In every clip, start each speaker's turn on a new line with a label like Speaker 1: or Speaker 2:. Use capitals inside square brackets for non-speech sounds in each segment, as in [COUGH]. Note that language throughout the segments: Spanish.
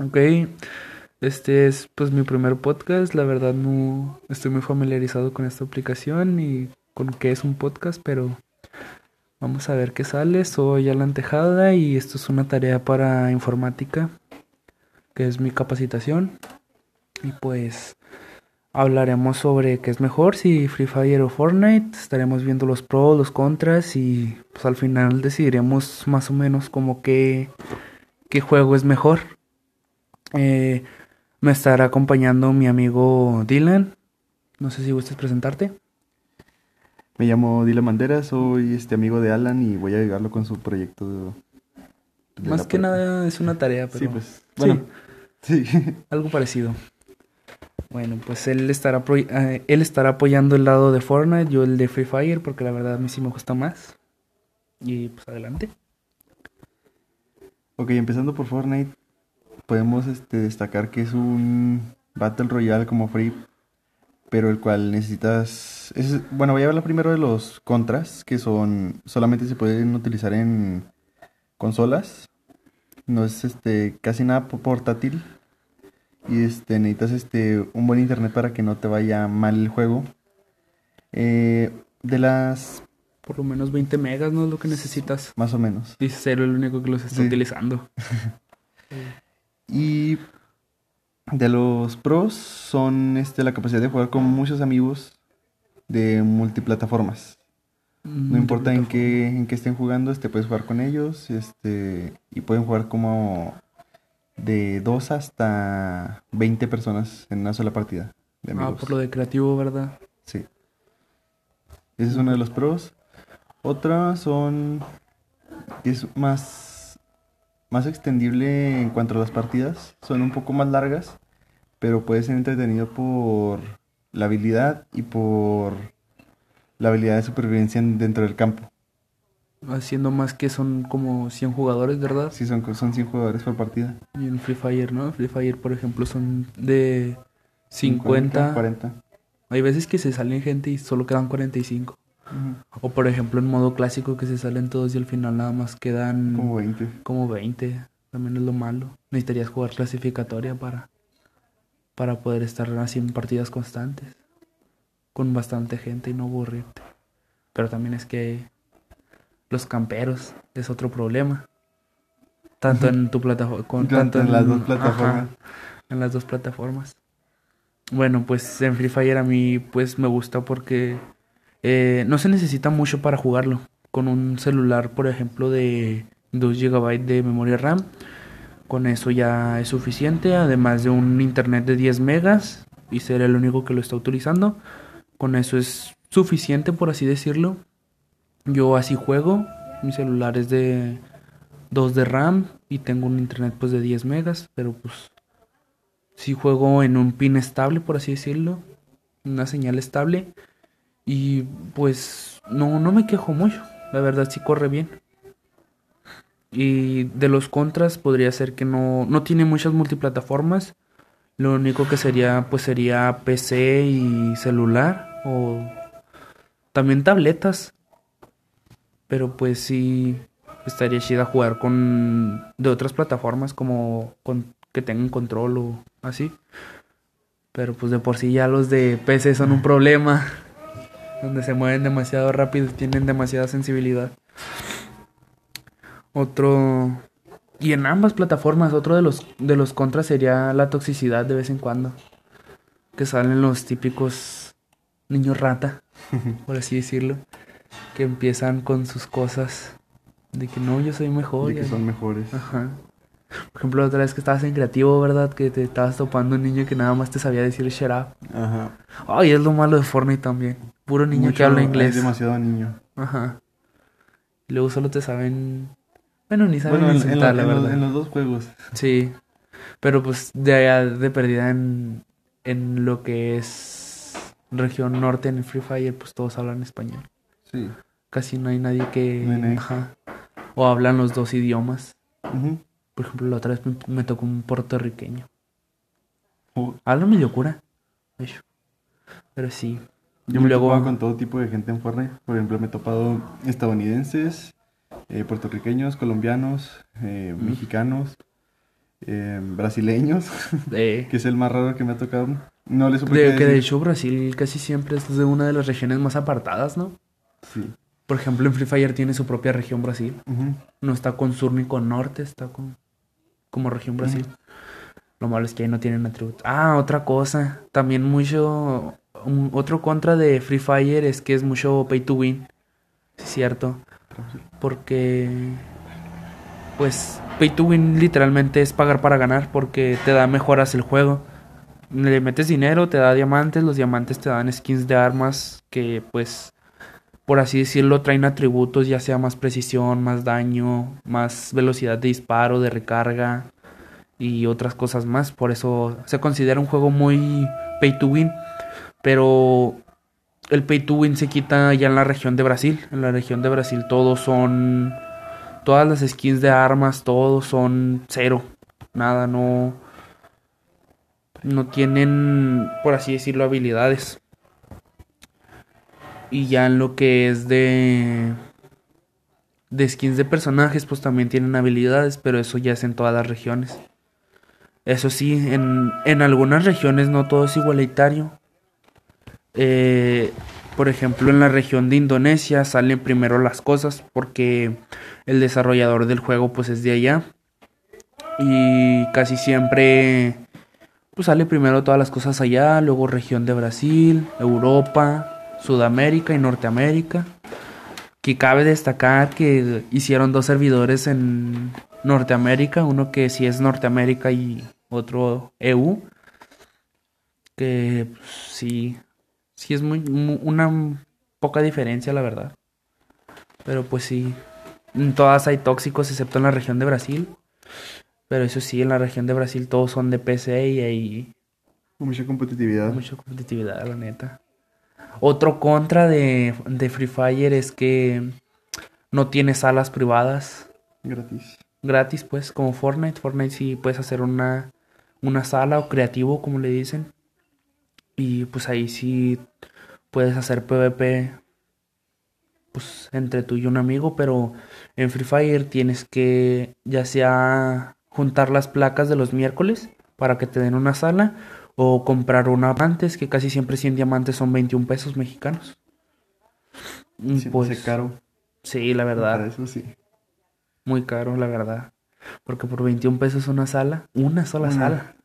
Speaker 1: Ok, este es pues mi primer podcast, la verdad no estoy muy familiarizado con esta aplicación y con qué es un podcast, pero vamos a ver qué sale. Soy Alan Tejada y esto es una tarea para informática, que es mi capacitación. Y pues hablaremos sobre qué es mejor, si Free Fire o Fortnite. Estaremos viendo los pros, los contras y pues al final decidiremos más o menos como qué, qué juego es mejor. Eh, me estará acompañando mi amigo Dylan. No sé si gustes presentarte.
Speaker 2: Me llamo Dylan Mandera, soy este amigo de Alan y voy a ayudarlo con su proyecto.
Speaker 1: de- de
Speaker 2: Más
Speaker 1: que nada es una tarea, pero
Speaker 2: Sí, pues. Bueno, sí. [LAUGHS]
Speaker 1: algo parecido. Bueno, pues él estará eh, él estará apoyando el lado de Fortnite, yo el de Free Fire, porque la verdad a mí sí me gusta más. Y pues adelante.
Speaker 2: ok, empezando por Fortnite, podemos este, destacar que es un Battle Royale como Free, pero el cual necesitas... es- bueno, voy a hablar primero de los contras, que son... solamente se pueden utilizar en consolas. No es este casi nada po- portátil. Y este necesitas este un buen internet para que no te vaya mal el juego. Eh, de las
Speaker 1: Por lo menos 20 megas no es lo que necesitas.
Speaker 2: más o menos.
Speaker 1: Dice Cero el único que los está
Speaker 2: Sí.
Speaker 1: utilizando. [LAUGHS]
Speaker 2: Y de los pros son este la capacidad de jugar con muchos amigos de multiplataformas. No importa en qué, en qué estén jugando, este puedes jugar con ellos, este, y pueden jugar como de 2 hasta 20 personas en una sola partida de
Speaker 1: Ah,
Speaker 2: amigos.
Speaker 1: por lo de creativo, ¿verdad?
Speaker 2: Sí. Ese es uno de los pros. Otra son es más más extendible en cuanto a las partidas, son un poco más largas, pero puede ser entretenido por la habilidad y por la habilidad de supervivencia en- dentro del campo.
Speaker 1: Haciendo más que son como 100 jugadores, ¿verdad?
Speaker 2: Sí, son, son 100 jugadores por partida.
Speaker 1: Y en Free Fire, ¿no? Free Fire, por ejemplo, son de 50.
Speaker 2: 40.
Speaker 1: Hay veces que se salen gente y solo quedan 45. O por ejemplo en modo clásico que se salen todos y al final nada más quedan
Speaker 2: Como 20.
Speaker 1: como 20. También es lo malo. Necesitarías jugar clasificatoria para, para poder estar así en partidas constantes. Con bastante gente y no aburrirte. Pero también es que los camperos es otro problema. Tanto en tu plataforma...
Speaker 2: Tanto en las dos plataformas.
Speaker 1: en las dos plataformas. Bueno, pues en Free Fire a mí pues me gusta porque eh, no se necesita mucho para jugarlo. Con un celular, por ejemplo, de 2 GB de memoria RAM, con eso ya es suficiente, además de un internet de 10 megas y ser el único que lo está utilizando. Con eso es suficiente, por así decirlo. Yo así juego, mi celular es de 2 de RAM y tengo un internet pues de 10 megas, pero pues si juego en un pin estable, por así decirlo, una señal estable y pues no no me quejo mucho, la verdad sí corre bien. Y de los contras podría ser que no no tiene muchas multiplataformas. Lo único que sería pues sería PC y celular o también tabletas. Pero pues sí estaría chida jugar con de otras plataformas como con que tengan control o así. Pero pues de por sí ya los de PC son un problema. Donde se mueven demasiado rápido y tienen demasiada sensibilidad. Otro y en ambas plataformas otro de los de los contras sería la toxicidad de vez en cuando. Que salen los típicos niños rata, [LAUGHS] por así decirlo, que empiezan con sus cosas de que no, yo soy mejor.
Speaker 2: Y que
Speaker 1: ya
Speaker 2: son
Speaker 1: no".
Speaker 2: mejores.
Speaker 1: Ajá. Por ejemplo, la otra vez que estabas en creativo, ¿verdad? Que te estabas topando un niño que nada más te sabía decir shut up.
Speaker 2: Ajá.
Speaker 1: Ay, es lo malo de Fortnite también. Puro niño que habla
Speaker 2: hay
Speaker 1: inglés.
Speaker 2: demasiado niño.
Speaker 1: Ajá. Y luego solo te saben. Bueno, ni saben
Speaker 2: Bueno, en, la-
Speaker 1: la
Speaker 2: en los,
Speaker 1: verdad.
Speaker 2: en los dos juegos.
Speaker 1: Sí. Pero pues de allá de perdida en, en lo que es región norte en el Free Fire, pues todos hablan español.
Speaker 2: Sí.
Speaker 1: Casi no hay nadie que.
Speaker 2: No hay nadie.
Speaker 1: Ajá. O hablan los dos idiomas.
Speaker 2: Ujú.
Speaker 1: Por ejemplo, la otra vez me, me tocó un puertorriqueño.
Speaker 2: Oh,
Speaker 1: Habla medio cura. Pero sí.
Speaker 2: Yo me he topado con todo tipo de gente en Fortnite. Por ejemplo, me he topado estadounidenses, eh, puertorriqueños, colombianos, eh,
Speaker 1: Mm.
Speaker 2: mexicanos, eh, brasileños, [LAUGHS]
Speaker 1: Eh,
Speaker 2: que es el más raro que me ha tocado. No le supe
Speaker 1: de, que de hecho Brasil casi siempre es de una de las regiones más apartadas, ¿no?
Speaker 2: Sí.
Speaker 1: Por ejemplo, en Free Fire tiene su propia región Brasil. No está con sur ni con norte, está con como región Brasil. Lo malo es que ahí no tienen atributos. Ah, otra cosa. También mucho. Un- otro contra de Free Fire es que es mucho pay to win. Es cierto. Porque. Pues pay to win literalmente es pagar para ganar porque te da mejoras el juego. Le metes dinero, te da diamantes, los diamantes te dan skins de armas que pues por así decirlo traen atributos ya sea más precisión, más daño, más velocidad de disparo, de recarga y otras cosas más. Por eso se considera un juego muy pay to win. Pero el pay to win se quita ya en la región de Brasil. En la región de Brasil todos son todas las skins de armas, todos son cero. Nada, no. No tienen, por así decirlo, habilidades. Y ya en lo que es de. De skins de personajes, pues también tienen habilidades, pero eso ya es en todas las regiones. Eso sí, en, en algunas regiones no todo es igualitario. Eh, por ejemplo, en la región de Indonesia salen primero las cosas porque el desarrollador del juego pues es de allá. Y casi siempre pues sale primero todas las cosas allá, luego región de Brasil, Europa, Sudamérica y Norteamérica. Que cabe destacar que hicieron dos servidores en Norteamérica, uno que sí es Norteamérica y otro EU. Que pues, sí, sí es muy, mu- una poca diferencia, la verdad. Pero pues sí, en todas hay tóxicos excepto en la región de Brasil. Pero eso sí, en la región de Brasil todos son de PC y hay
Speaker 2: Con mucha competitividad.
Speaker 1: mucha competitividad, la neta. Otro contra de, de Free Fire es que no tiene salas privadas
Speaker 2: Gratis.
Speaker 1: gratis, pues, como Fortnite. Fortnite sí puedes hacer una, una sala o creativo, como le dicen. Y pues ahí sí puedes hacer PvP, pues, entre tú y un amigo. Pero en Free Fire tienes que, ya sea juntar las placas de los miércoles para que te den una sala. O comprar una antes, que casi siempre 100 diamantes son 21 pesos mexicanos. Y pues,
Speaker 2: caro.
Speaker 1: sí, la verdad.
Speaker 2: Para eso sí.
Speaker 1: Muy caro, la verdad. Porque por 21 pesos una sala, una sola
Speaker 2: Una.
Speaker 1: sala.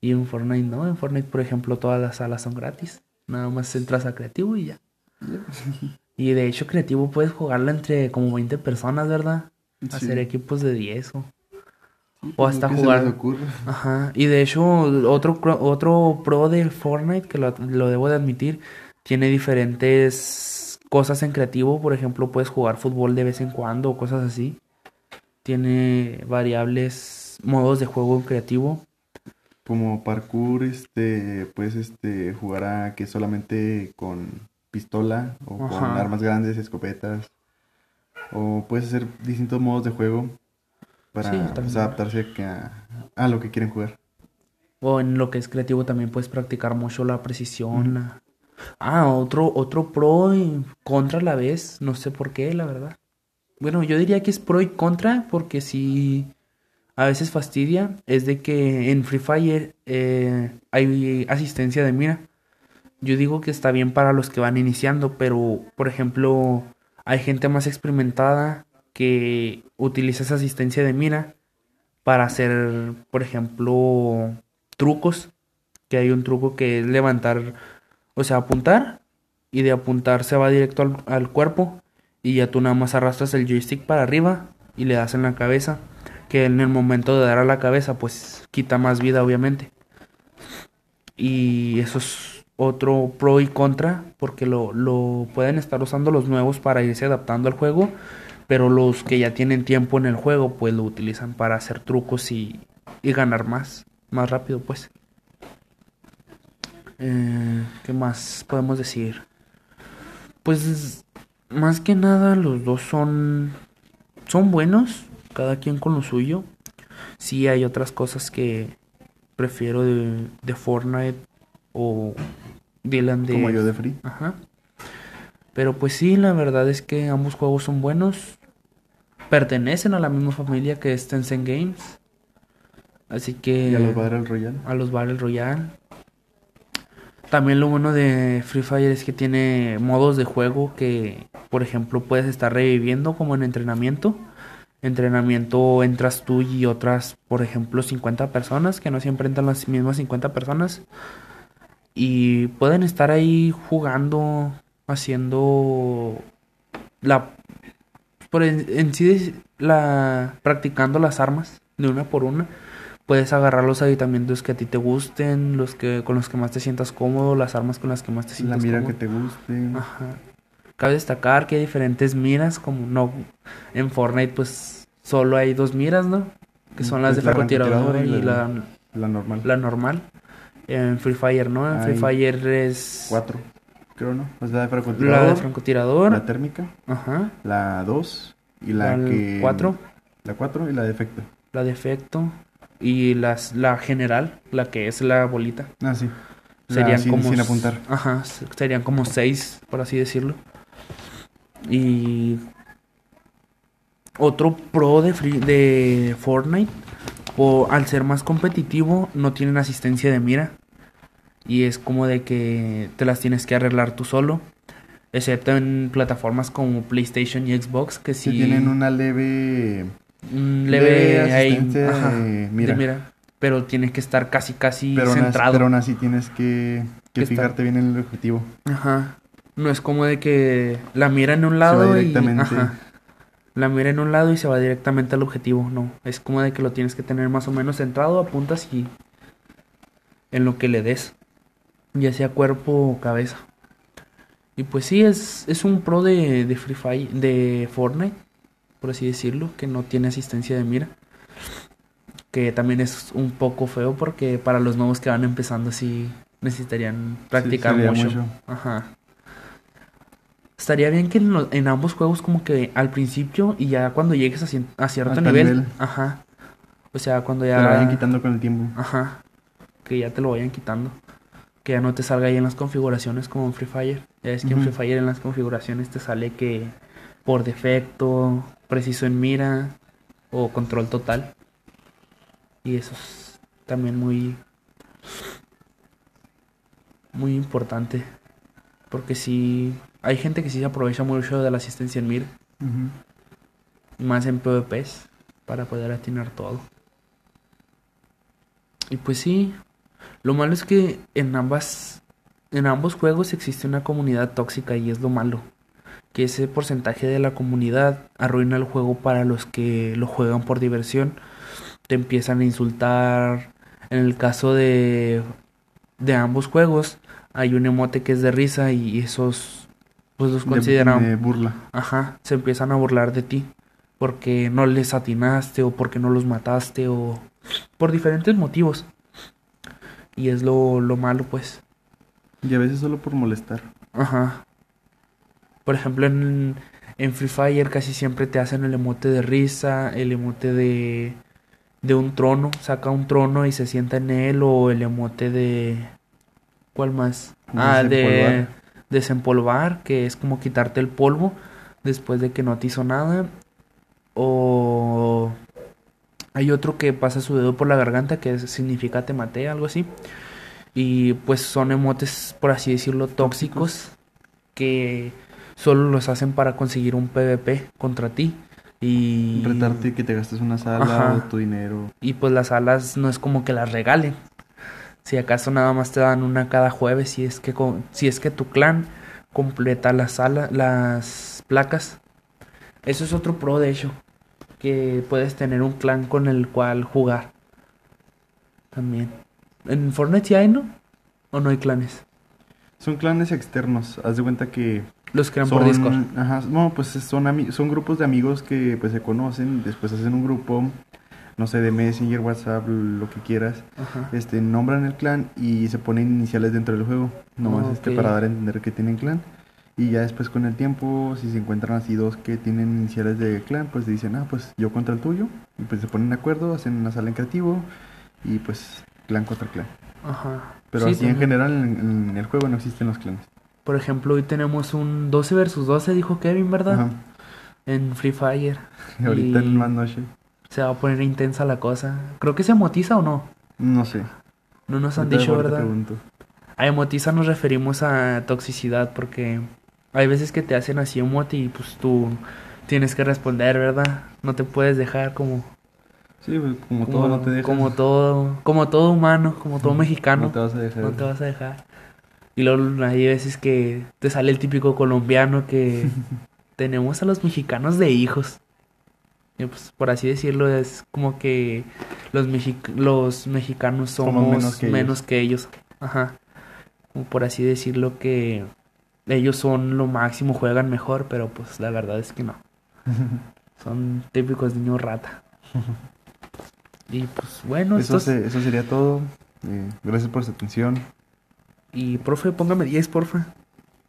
Speaker 1: Y en Fortnite no, en Fortnite, por ejemplo, todas las salas son gratis. Nada más entras a creativo y ya. [LAUGHS] Y de hecho, creativo puedes jugarla entre como 20 personas, ¿verdad?
Speaker 2: Sí.
Speaker 1: Hacer equipos de 10 o.
Speaker 2: Sí,
Speaker 1: o hasta
Speaker 2: se
Speaker 1: jugar.
Speaker 2: les.
Speaker 1: Ajá. Y de hecho, otro, otro pro de Fortnite, que lo, lo debo de admitir, tiene diferentes cosas en creativo. Por ejemplo, puedes jugar fútbol de vez en cuando o cosas así. Tiene variables modos de juego en creativo.
Speaker 2: Como parkour, este, puedes este, jugar a que solamente con pistola o con armas grandes, escopetas. O puedes hacer distintos modos de juego para
Speaker 1: Sí,
Speaker 2: pues, adaptarse a, lo que quieren jugar.
Speaker 1: O en lo que es creativo también puedes practicar mucho la precisión. la- Ah, otro, otro pro y contra a la vez. No sé por qué, la verdad. Bueno, yo diría que es pro y contra porque si a veces fastidia es de que en Free Fire eh, hay asistencia de mira. Yo digo que está bien para los que van iniciando, pero por ejemplo hay gente más experimentada que utiliza esa asistencia de mira para hacer, por ejemplo, trucos. Que hay un truco que es levantar, o sea, apuntar. Y de apuntar se va directo al, al cuerpo. Y ya tú nada más arrastras el joystick para arriba y le das en la cabeza. Que en el momento de dar a la cabeza, pues quita más vida, obviamente. Y eso es otro pro y contra, porque lo, lo pueden estar usando los nuevos para irse adaptando al juego, pero los que ya tienen tiempo en el juego, pues lo utilizan para hacer trucos y, y ganar más, más rápido, pues. Eh, ¿Qué más podemos decir? Pues más que nada los dos son son buenos, cada quien con lo suyo. Sí hay otras cosas que prefiero de, de Fortnite o Dylan de
Speaker 2: Como yo de Free.
Speaker 1: Ajá. Pero pues sí, la verdad es que ambos juegos son buenos. Pertenecen a la misma familia que es Tencent Games. Así que...
Speaker 2: Y a los Battle Royale.
Speaker 1: a los Battle Royale. También lo bueno de Free Fire es que tiene modos de juego que, por ejemplo, puedes estar reviviendo como en entrenamiento. Entrenamiento entras tú y otras, por ejemplo, 50 personas, que no siempre entran las mismas 50 personas. Y pueden estar ahí jugando, haciendo la... Por en, en sí, la, practicando las armas de una por una puedes agarrar los aditamentos que a ti te gusten, los que con los que más te sientas cómodo, las armas con las que más te
Speaker 2: La
Speaker 1: sientas
Speaker 2: mira
Speaker 1: cómodo.
Speaker 2: que te guste.
Speaker 1: Ajá. Cabe destacar que hay diferentes miras, como no en Fortnite pues solo hay dos miras, ¿no? Que son las de
Speaker 2: Pues la
Speaker 1: francotirador y
Speaker 2: y
Speaker 1: la,
Speaker 2: la- La normal.
Speaker 1: la normal. En Free Fire, ¿no? En Free Fire es
Speaker 2: Cuatro, creo, ¿no? Pues la de
Speaker 1: la
Speaker 2: francotirador,
Speaker 1: de francotirador,
Speaker 2: la térmica,
Speaker 1: ajá,
Speaker 2: la 2 y la,
Speaker 1: la
Speaker 2: que...
Speaker 1: 4,
Speaker 2: La 4 y la de efecto.
Speaker 1: la de efecto y las la general, la que es la bolita.
Speaker 2: Ah, sí. La
Speaker 1: Serían
Speaker 2: sin,
Speaker 1: como
Speaker 2: sin apuntar.
Speaker 1: Ajá, serían como seis, por así decirlo. Y otro pro de Free- de Fortnite, o al ser más competitivo, no tienen asistencia de mira. Y es como de que te las tienes que arreglar tú solo. Excepto en plataformas como PlayStation y Xbox, que sí,
Speaker 2: tienen una leve...
Speaker 1: un
Speaker 2: leve
Speaker 1: leve ahí,
Speaker 2: asistencia
Speaker 1: ajá,
Speaker 2: de mira.
Speaker 1: mira. Pero tiene que estar casi, casi
Speaker 2: Pero
Speaker 1: centrado.
Speaker 2: pero aún así tienes que, que fijarte bien en el objetivo.
Speaker 1: Ajá. No es como de que la mira en un lado y
Speaker 2: directamente.
Speaker 1: ajá. La mira en un lado y se va directamente al objetivo, no. Es como de que lo tienes que tener más o menos centrado, apuntas y en lo que le des. Ya sea cuerpo o cabeza. Y pues sí, es, es un pro de, de Free Fire, de Fortnite, por así decirlo, que no tiene asistencia de mira. Que también es un poco feo porque para los nuevos que van empezando sí necesitarían practicar
Speaker 2: sería
Speaker 1: mucho.
Speaker 2: mucho.
Speaker 1: Ajá. Estaría bien que en, lo- en ambos juegos como que al principio y ya cuando llegues a, cien- a cierto nivel,
Speaker 2: nivel.
Speaker 1: ajá. O sea, cuando
Speaker 2: Te
Speaker 1: ya
Speaker 2: lo vayan quitando con el tiempo.
Speaker 1: Ajá. Que ya te lo vayan quitando. Que ya no te salga ahí en las configuraciones como en Free Fire. Ya ves que en
Speaker 2: Ujú.
Speaker 1: Free Fire en las configuraciones te sale que por defecto, preciso en mira o control total. Y eso es también muy muy importante. Porque si hay gente que sí se aprovecha mucho de la asistencia en mira,
Speaker 2: Ujú.
Speaker 1: más en PvPs, para poder atinar todo. Y pues sí, lo malo es que en ambas en ambos juegos existe una comunidad tóxica y es lo malo. Que ese porcentaje de la comunidad arruina el juego para los que lo juegan por diversión. Te empiezan a insultar. En el caso de de ambos juegos hay un emote que es de risa y esos pues los
Speaker 2: De-
Speaker 1: consideran
Speaker 2: de burla.
Speaker 1: Ajá, se empiezan a burlar de ti porque no les atinaste o porque no los mataste o por diferentes motivos. Y es lo, lo malo, pues.
Speaker 2: Y a veces solo por molestar.
Speaker 1: Ajá. Por ejemplo, en, en Free Fire casi siempre te hacen el emote de risa, el emote de, de un trono, saca un trono y se sienta en él, o el emote de... ¿Cuál más? Ah, de
Speaker 2: Desempolvar.
Speaker 1: que es como quitarte el polvo después de que no te hizo nada. O hay otro que pasa su dedo por la garganta, que significa te maté, algo así. Y pues son emotes, por así decirlo, tóxicos que solo los hacen para conseguir un PvP contra ti. Y,
Speaker 2: Retarte que te gastes una sala
Speaker 1: Ajá.
Speaker 2: o tu dinero.
Speaker 1: y pues las alas no es como que las regalen. Si acaso nada más te dan una cada jueves, si es que si es que tu clan completa las alas, las placas. Eso es otro pro de hecho, que puedes tener un clan con el cual jugar. También. En Fortnite sí hay, ¿no? ¿O no hay clanes?
Speaker 2: Son clanes externos. Haz de cuenta que
Speaker 1: Los crean
Speaker 2: son,
Speaker 1: por Discord.
Speaker 2: Ajá, no, pues son, son grupos de amigos que pues se conocen, después hacen un grupo, no sé, de Messenger, WhatsApp, lo que quieras.
Speaker 1: Ajá.
Speaker 2: Este, nombran el clan y se ponen iniciales dentro del juego, nomás
Speaker 1: Ah,
Speaker 2: este, para dar a entender que tienen clan. Y ya después con el tiempo, si se encuentran así dos que tienen iniciales de clan, pues dicen, ah, pues yo contra el tuyo. Y pues se ponen de acuerdo, hacen una sala en creativo y pues clan contra clan.
Speaker 1: Ajá.
Speaker 2: Pero
Speaker 1: Sí,
Speaker 2: así en general en, en el juego no existen los clanes.
Speaker 1: Por ejemplo, hoy tenemos un 12 versus 12, dijo Kevin, ¿verdad?
Speaker 2: Ajá.
Speaker 1: En Free Fire.
Speaker 2: Y [LAUGHS] ahorita
Speaker 1: Y-
Speaker 2: en más noche.
Speaker 1: Se va a poner intensa la cosa. Creo que se motiza o no.
Speaker 2: No sé.
Speaker 1: No nos han dicho, ¿verdad? A emotiza nos referimos a toxicidad porque hay veces que te hacen así emote y pues tú tienes que responder, ¿verdad? No te puedes dejar como
Speaker 2: Sí, pues, como,
Speaker 1: como,
Speaker 2: todo no te dejas.
Speaker 1: como todo como todo humano, como todo mexicano.
Speaker 2: No te vas a dejar.
Speaker 1: No te vas a dejar. Y luego hay veces que te sale el típico colombiano que [LAUGHS] tenemos a los mexicanos de hijos. Pues por así decirlo es como que los, mexi- los mexicanos somos,
Speaker 2: Somos
Speaker 1: menos,
Speaker 2: menos
Speaker 1: que,
Speaker 2: que ellos.
Speaker 1: ellos. Ajá. Como por así decirlo que ellos son lo máximo, juegan mejor, pero pues la verdad es que no. [LAUGHS] Son típicos niños rata. [LAUGHS] Y pues bueno,
Speaker 2: eso,
Speaker 1: estos...
Speaker 2: se- eso sería todo. Eh, gracias por su atención.
Speaker 1: Y profe, póngame 10, porfa.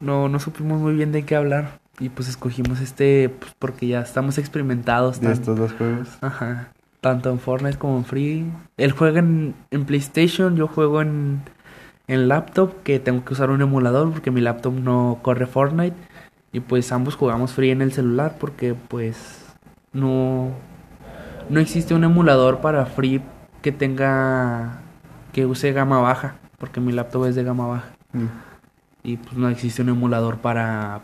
Speaker 1: No, no supimos muy bien de qué hablar. Y pues escogimos este pues, porque ya estamos experimentados.
Speaker 2: De estos dos juegos.
Speaker 1: Ajá. Tanto en Fortnite como en Free. Él juega en, en PlayStation, yo juego en, en laptop, que tengo que usar un emulador porque mi laptop no corre Fortnite. Y pues ambos jugamos Free en el celular porque pues no, no existe un emulador para Free que tenga, que use gama baja, porque mi laptop es de gama baja.
Speaker 2: Mm.
Speaker 1: Y pues no existe un emulador para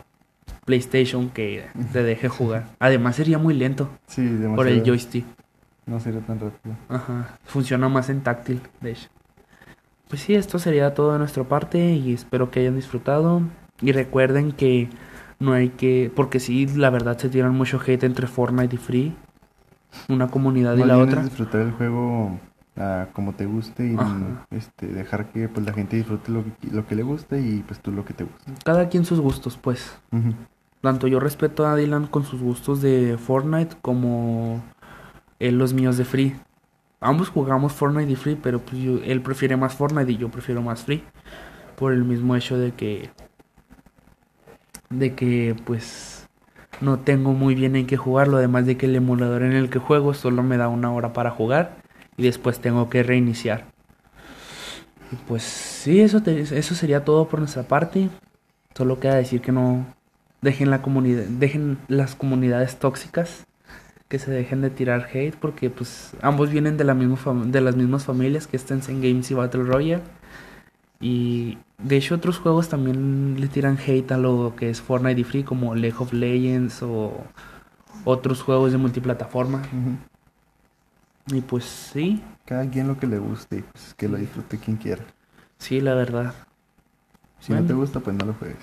Speaker 1: PlayStation que te deje jugar. Además sería muy lento
Speaker 2: Sí, demasiado.
Speaker 1: por el joystick.
Speaker 2: No sería tan rápido.
Speaker 1: Ajá. Funciona más en táctil, de hecho. Pues sí, esto sería todo de nuestra parte y espero que hayan disfrutado. Y recuerden que no hay que... Porque sí, la verdad se tiran mucho hate entre Fortnite y Free. Una comunidad y la
Speaker 2: bien
Speaker 1: otra.
Speaker 2: es disfrutar el juego ah, como te guste y
Speaker 1: Ajá.
Speaker 2: este dejar que pues la gente disfrute lo que, lo que le guste y pues tú lo que te guste.
Speaker 1: Cada quien sus gustos, pues.
Speaker 2: Ujú.
Speaker 1: Tanto yo respeto a Dylan con sus gustos de Fortnite como los míos de Free. Ambos jugamos Fortnite y Free, pero pues él prefiere más Fortnite y yo prefiero más Free. Por el mismo hecho de que... De que pues no tengo muy bien en qué jugarlo. Además de que el emulador en el que juego solo me da una hora para jugar. Y después tengo que reiniciar. Y pues sí, eso, eso sería todo por nuestra parte. Solo queda decir que no dejen la comunidad, dejen las comunidades tóxicas, que se dejen de tirar hate, porque pues ambos vienen de la misma de las mismas familias que están en Games y Battle Royale. Y de hecho otros juegos también le tiran hate a lo que es Fortnite y Free, como League of Legends o otros juegos de multiplataforma. Y pues sí,
Speaker 2: Cada quien lo que le guste y pues que lo disfrute quien quiera.
Speaker 1: sí, la verdad.
Speaker 2: Si no te gusta, pues no lo juegues.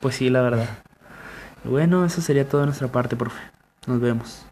Speaker 1: Pues sí, la verdad. [LAUGHS] Bueno, eso sería todo de nuestra parte, profe. Nos vemos.